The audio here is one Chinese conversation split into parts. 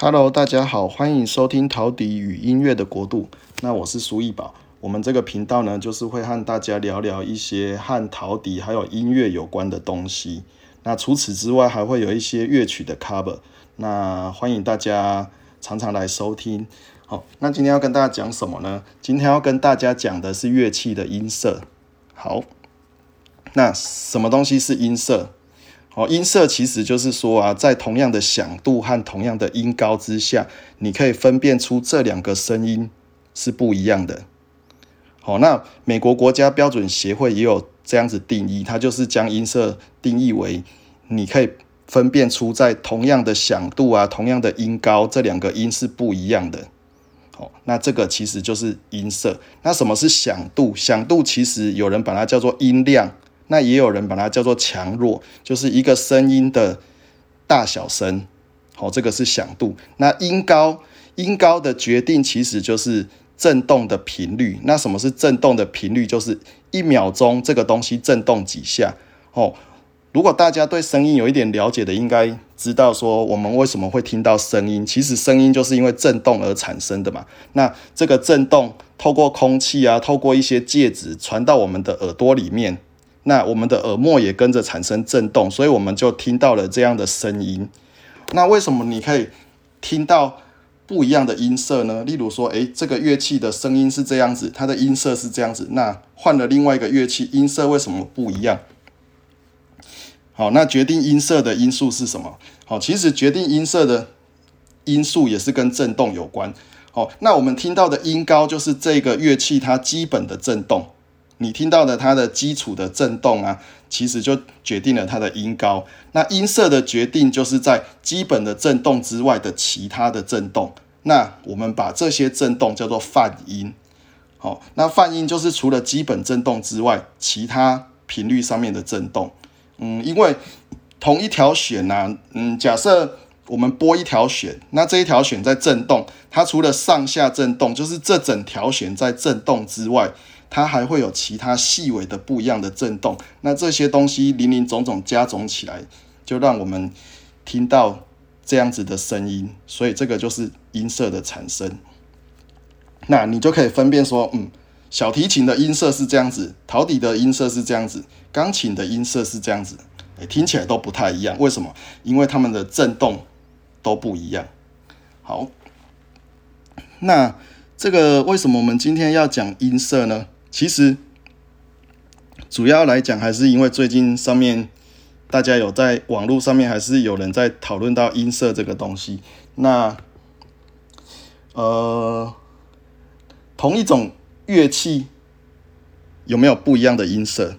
Hello，大家好，欢迎收听陶笛与音乐的国度。那我是苏义宝，我们这个频道呢，就是会和大家聊聊一些和陶笛还有音乐有关的东西。那除此之外，还会有一些乐曲的 cover。那欢迎大家常常来收听。好，那今天要跟大家讲什么呢？今天要跟大家讲的是乐器的音色。好，那什么东西是音色？哦，音色其实就是说啊，在同样的响度和同样的音高之下，你可以分辨出这两个声音是不一样的。好，那美国国家标准协会也有这样子定义，它就是将音色定义为你可以分辨出在同样的响度啊、同样的音高，这两个音是不一样的。好，那这个其实就是音色。那什么是响度？响度其实有人把它叫做音量。那也有人把它叫做强弱，就是一个声音的大小声，好，这个是响度。那音高，音高的决定其实就是振动的频率。那什么是振动的频率？就是一秒钟这个东西振动几下。哦，如果大家对声音有一点了解的，应该知道说我们为什么会听到声音。其实声音就是因为振动而产生的嘛。那这个振动透过空气啊，透过一些介质传到我们的耳朵里面。那我们的耳膜也跟着产生震动，所以我们就听到了这样的声音。那为什么你可以听到不一样的音色呢？例如说，诶，这个乐器的声音是这样子，它的音色是这样子。那换了另外一个乐器，音色为什么不一样？好，那决定音色的因素是什么？好，其实决定音色的因素也是跟震动有关。好，那我们听到的音高就是这个乐器它基本的震动。你听到的它的基础的振动啊，其实就决定了它的音高。那音色的决定就是在基本的振动之外的其他的振动。那我们把这些振动叫做泛音。好，那泛音就是除了基本振动之外，其他频率上面的振动。嗯，因为同一条弦呐，嗯，假设我们拨一条弦，那这一条弦在振动，它除了上下振动，就是这整条弦在振动之外。它还会有其他细微的不一样的震动，那这些东西零零总总加总起来，就让我们听到这样子的声音，所以这个就是音色的产生。那你就可以分辨说，嗯，小提琴的音色是这样子，陶笛的音色是这样子，钢琴的音色是这样子，哎，听起来都不太一样。为什么？因为它们的震动都不一样。好，那这个为什么我们今天要讲音色呢？其实主要来讲，还是因为最近上面大家有在网络上面，还是有人在讨论到音色这个东西。那呃，同一种乐器有没有不一样的音色？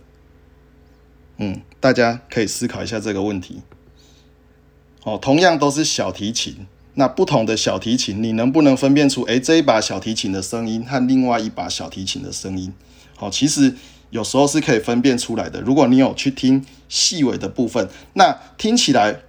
嗯，大家可以思考一下这个问题。哦，同样都是小提琴。那不同的小提琴，你能不能分辨出，诶，这一把小提琴的声音和另外一把小提琴的声音？好，其实有时候是可以分辨出来的。如果你有去听细微的部分，那听起来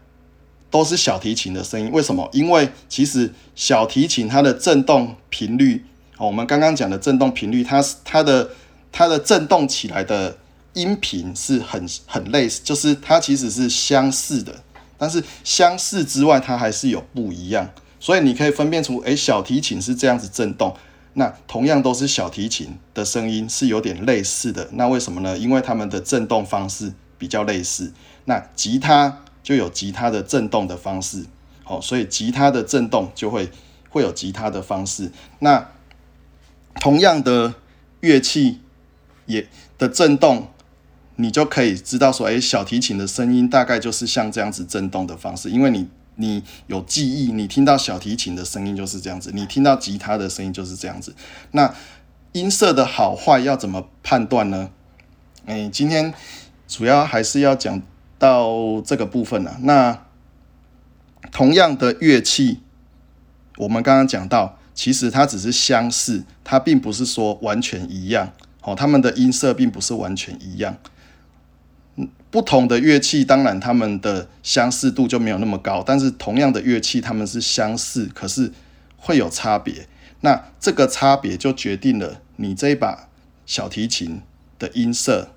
都是小提琴的声音。为什么？因为其实小提琴它的振动频率，我们刚刚讲的振动频率，它是它的它的振动起来的音频是很很类似，就是它其实是相似的。但是相似之外，它还是有不一样，所以你可以分辨出，诶，小提琴是这样子震动，那同样都是小提琴的声音是有点类似的，那为什么呢？因为它们的震动方式比较类似。那吉他就有吉他的震动的方式，好，所以吉他的震动就会会有吉他的方式。那同样的乐器也的震动。你就可以知道说，哎，小提琴的声音大概就是像这样子震动的方式，因为你你有记忆，你听到小提琴的声音就是这样子，你听到吉他的声音就是这样子。那音色的好坏要怎么判断呢？哎，今天主要还是要讲到这个部分了。那同样的乐器，我们刚刚讲到，其实它只是相似，它并不是说完全一样。哦，它们的音色并不是完全一样。不同的乐器，当然它们的相似度就没有那么高。但是同样的乐器，它们是相似，可是会有差别。那这个差别就决定了你这一把小提琴的音色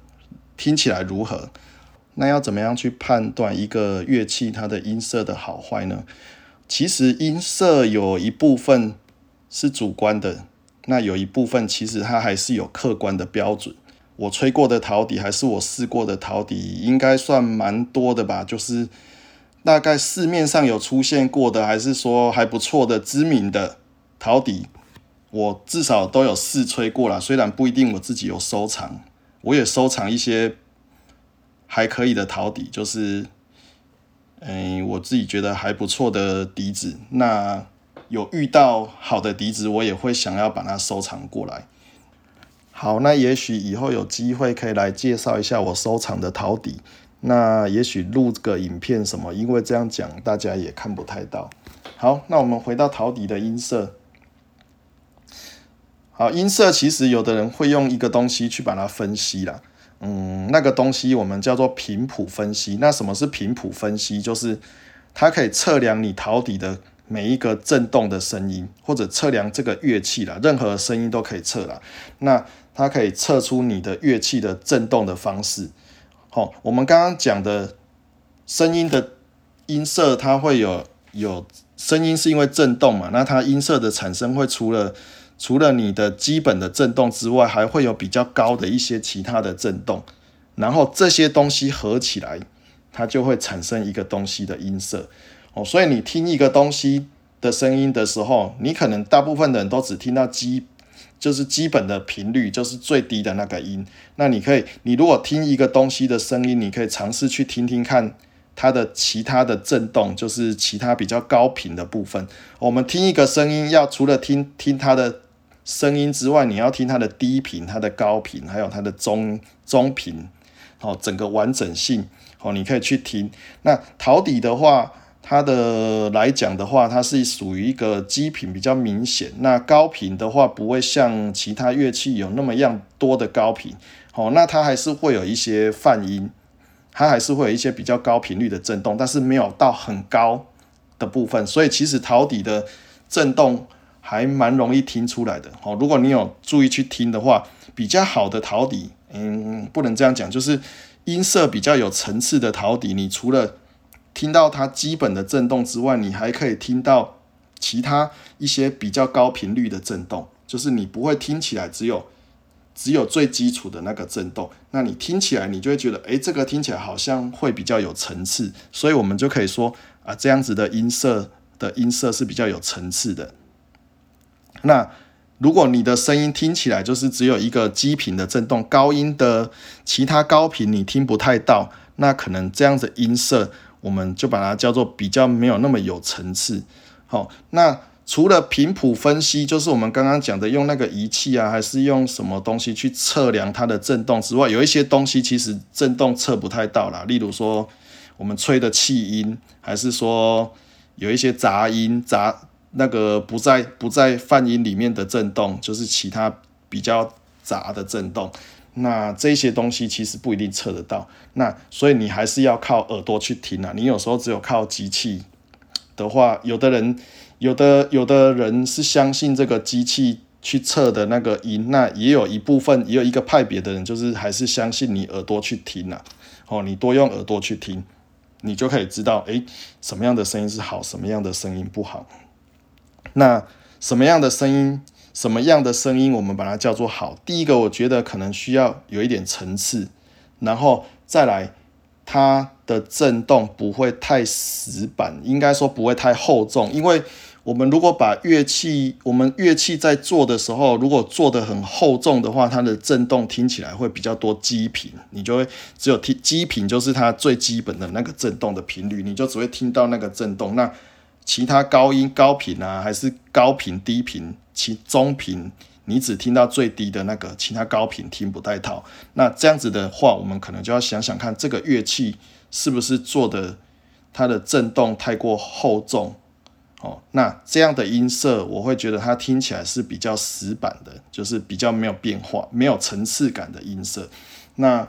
听起来如何。那要怎么样去判断一个乐器它的音色的好坏呢？其实音色有一部分是主观的，那有一部分其实它还是有客观的标准。我吹过的陶笛还是我试过的陶笛，应该算蛮多的吧？就是大概市面上有出现过的，还是说还不错的知名的陶笛，我至少都有试吹过了。虽然不一定我自己有收藏，我也收藏一些还可以的陶笛，就是嗯，我自己觉得还不错的笛子。那有遇到好的笛子，我也会想要把它收藏过来。好，那也许以后有机会可以来介绍一下我收藏的陶笛。那也许录个影片什么，因为这样讲大家也看不太到。好，那我们回到陶笛的音色。好，音色其实有的人会用一个东西去把它分析啦。嗯，那个东西我们叫做频谱分析。那什么是频谱分析？就是它可以测量你陶笛的。每一个震动的声音，或者测量这个乐器啦，任何声音都可以测啦。那它可以测出你的乐器的震动的方式。好，我们刚刚讲的声音的音色，它会有有声音是因为震动嘛？那它音色的产生会除了除了你的基本的震动之外，还会有比较高的一些其他的震动，然后这些东西合起来，它就会产生一个东西的音色。哦，所以你听一个东西的声音的时候，你可能大部分的人都只听到基，就是基本的频率，就是最低的那个音。那你可以，你如果听一个东西的声音，你可以尝试去听听看它的其他的震动，就是其他比较高频的部分。我们听一个声音，要除了听听它的声音之外，你要听它的低频、它的高频，还有它的中中频，哦，整个完整性，哦，你可以去听。那陶底的话。它的来讲的话，它是属于一个基频比较明显。那高频的话，不会像其他乐器有那么样多的高频。好，那它还是会有一些泛音，它还是会有一些比较高频率的震动，但是没有到很高的部分。所以其实陶底的震动还蛮容易听出来的。好，如果你有注意去听的话，比较好的陶底，嗯，不能这样讲，就是音色比较有层次的陶底，你除了听到它基本的震动之外，你还可以听到其他一些比较高频率的震动，就是你不会听起来只有只有最基础的那个震动，那你听起来你就会觉得，诶，这个听起来好像会比较有层次，所以我们就可以说啊，这样子的音色的音色是比较有层次的。那如果你的声音听起来就是只有一个基频的震动，高音的其他高频你听不太到，那可能这样子音色。我们就把它叫做比较没有那么有层次。好，那除了频谱分析，就是我们刚刚讲的用那个仪器啊，还是用什么东西去测量它的振动之外，有一些东西其实振动测不太到啦。例如说，我们吹的气音，还是说有一些杂音、杂那个不在不在泛音里面的振动，就是其他比较杂的振动。那这些东西其实不一定测得到，那所以你还是要靠耳朵去听啊。你有时候只有靠机器的话，有的人有的有的人是相信这个机器去测的那个音，那也有一部分也有一个派别的人，就是还是相信你耳朵去听啊。哦，你多用耳朵去听，你就可以知道，诶，什么样的声音是好，什么样的声音不好。那什么样的声音？什么样的声音我们把它叫做好？第一个，我觉得可能需要有一点层次，然后再来，它的震动不会太死板，应该说不会太厚重。因为我们如果把乐器，我们乐器在做的时候，如果做的很厚重的话，它的震动听起来会比较多基频，你就会只有听基频，就是它最基本的那个震动的频率，你就只会听到那个震动。那其他高音高频啊，还是高频低频？其中频，你只听到最低的那个，其他高频听不带套。那这样子的话，我们可能就要想想看，这个乐器是不是做的它的震动太过厚重哦？那这样的音色，我会觉得它听起来是比较死板的，就是比较没有变化、没有层次感的音色。那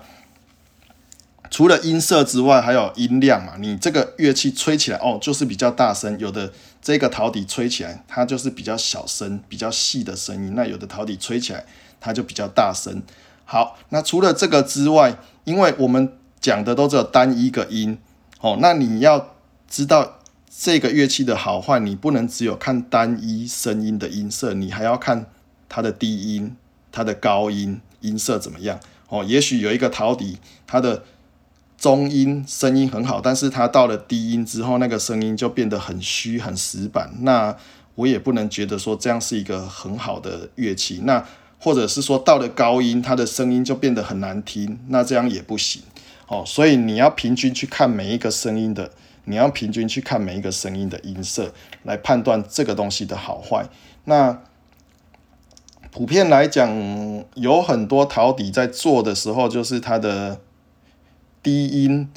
除了音色之外，还有音量嘛？你这个乐器吹起来哦，就是比较大声。有的这个陶笛吹起来，它就是比较小声、比较细的声音。那有的陶笛吹起来，它就比较大声。好，那除了这个之外，因为我们讲的都只有单一个音哦，那你要知道这个乐器的好坏，你不能只有看单一声音的音色，你还要看它的低音、它的高音音色怎么样哦。也许有一个陶笛，它的中音声音很好，但是它到了低音之后，那个声音就变得很虚、很死板。那我也不能觉得说这样是一个很好的乐器。那或者是说到了高音，它的声音就变得很难听，那这样也不行哦。所以你要平均去看每一个声音的。你要平均去看每一个声音的音色，来判断这个东西的好坏。那普遍来讲，有很多陶笛在做的时候，就是它的低音，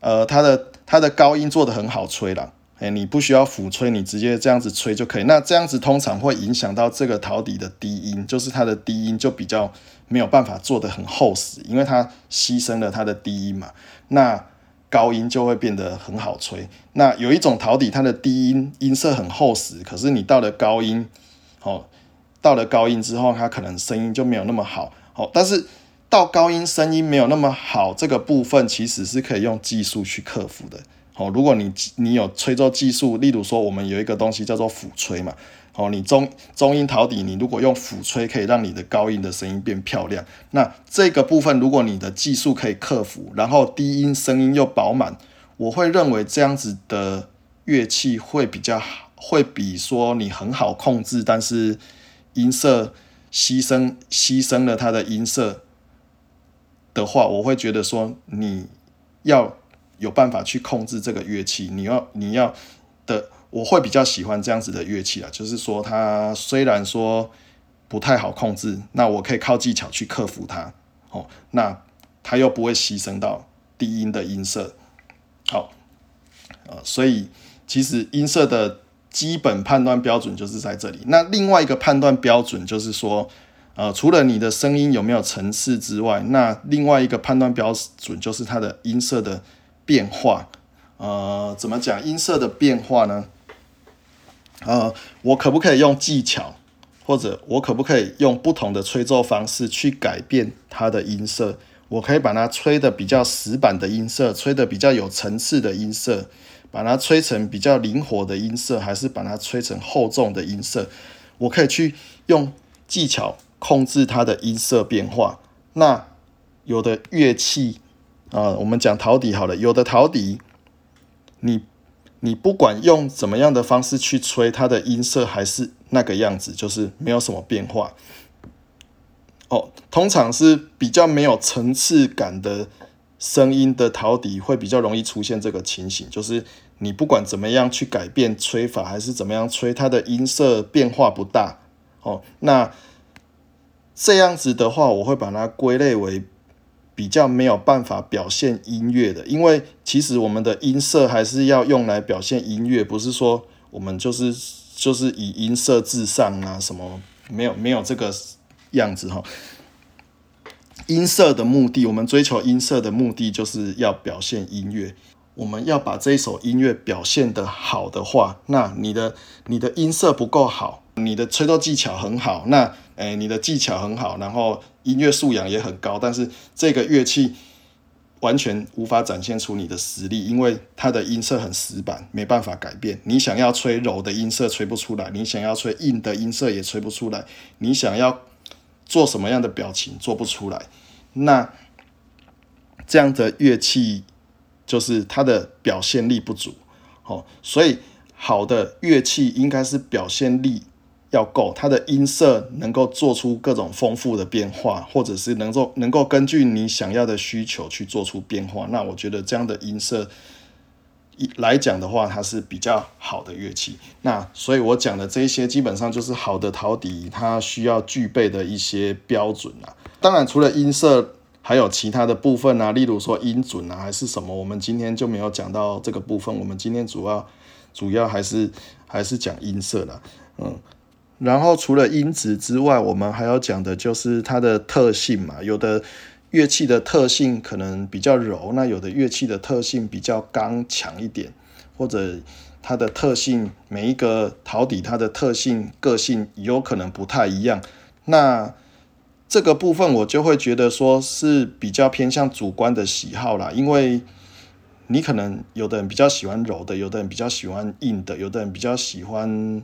呃，它的它的高音做的很好吹了。哎，你不需要辅吹，你直接这样子吹就可以。那这样子通常会影响到这个陶笛的低音，就是它的低音就比较没有办法做的很厚实，因为它牺牲了它的低音嘛。那高音就会变得很好吹。那有一种陶笛，它的低音音色很厚实，可是你到了高音，哦，到了高音之后，它可能声音就没有那么好。哦，但是到高音声音没有那么好，这个部分其实是可以用技术去克服的。哦，如果你你有吹奏技术，例如说我们有一个东西叫做辅吹嘛。哦，你中中音陶笛，你如果用辅吹，可以让你的高音的声音变漂亮。那这个部分，如果你的技术可以克服，然后低音声音又饱满，我会认为这样子的乐器会比较好，会比说你很好控制，但是音色牺牲牺牲了它的音色的话，我会觉得说你要有办法去控制这个乐器，你要你要的。我会比较喜欢这样子的乐器啊，就是说它虽然说不太好控制，那我可以靠技巧去克服它，哦，那它又不会牺牲到低音的音色，好，呃，所以其实音色的基本判断标准就是在这里。那另外一个判断标准就是说，呃，除了你的声音有没有层次之外，那另外一个判断标准就是它的音色的变化。呃，怎么讲音色的变化呢？呃，我可不可以用技巧，或者我可不可以用不同的吹奏方式去改变它的音色？我可以把它吹的比较死板的音色，吹的比较有层次的音色，把它吹成比较灵活的音色，还是把它吹成厚重的音色？我可以去用技巧控制它的音色变化。那有的乐器啊，我们讲陶笛好了，有的陶笛，你。你不管用怎么样的方式去吹，它的音色还是那个样子，就是没有什么变化。哦，通常是比较没有层次感的声音的陶笛会比较容易出现这个情形，就是你不管怎么样去改变吹法，还是怎么样吹，它的音色变化不大。哦，那这样子的话，我会把它归类为。比较没有办法表现音乐的，因为其实我们的音色还是要用来表现音乐，不是说我们就是就是以音色至上啊，什么没有没有这个样子哈。音色的目的，我们追求音色的目的就是要表现音乐。我们要把这一首音乐表现的好的话，那你的你的音色不够好，你的吹奏技巧很好，那诶你的技巧很好，然后。音乐素养也很高，但是这个乐器完全无法展现出你的实力，因为它的音色很死板，没办法改变。你想要吹柔的音色吹不出来，你想要吹硬的音色也吹不出来，你想要做什么样的表情做不出来。那这样的乐器就是它的表现力不足，哦，所以好的乐器应该是表现力。要够，它的音色能够做出各种丰富的变化，或者是能够能够根据你想要的需求去做出变化。那我觉得这样的音色一来讲的话，它是比较好的乐器。那所以我讲的这些，基本上就是好的陶笛它需要具备的一些标准啊。当然，除了音色，还有其他的部分啊，例如说音准啊，还是什么，我们今天就没有讲到这个部分。我们今天主要主要还是还是讲音色的，嗯。然后除了音质之外，我们还要讲的就是它的特性嘛。有的乐器的特性可能比较柔，那有的乐器的特性比较刚强一点，或者它的特性每一个陶笛它的特性个性有可能不太一样。那这个部分我就会觉得说是比较偏向主观的喜好啦，因为你可能有的人比较喜欢柔的，有的人比较喜欢硬的，有的人比较喜欢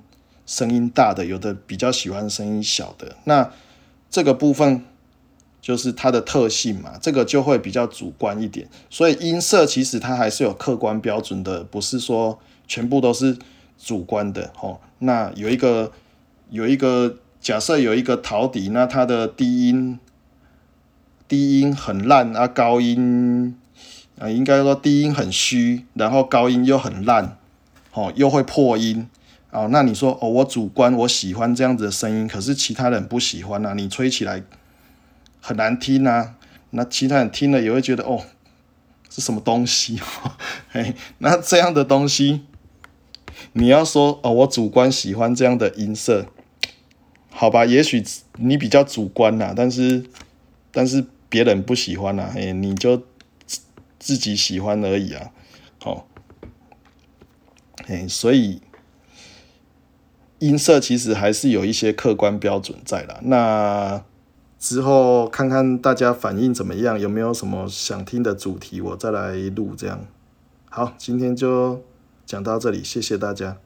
声音大的，有的比较喜欢声音小的。那这个部分就是它的特性嘛，这个就会比较主观一点。所以音色其实它还是有客观标准的，不是说全部都是主观的哦。那有一个有一个假设有一个陶笛，那它的低音低音很烂啊，高音。啊，应该说低音很虚，然后高音又很烂，哦，又会破音，哦，那你说哦，我主观我喜欢这样子的声音，可是其他人不喜欢啊，你吹起来很难听啊，那其他人听了也会觉得哦，是什么东西？嘿，那这样的东西，你要说哦，我主观喜欢这样的音色，好吧，也许你比较主观呐，但是但是别人不喜欢呐，嘿，你就。自己喜欢而已啊，好，哎，所以音色其实还是有一些客观标准在的。那之后看看大家反应怎么样，有没有什么想听的主题，我再来录这样。好，今天就讲到这里，谢谢大家。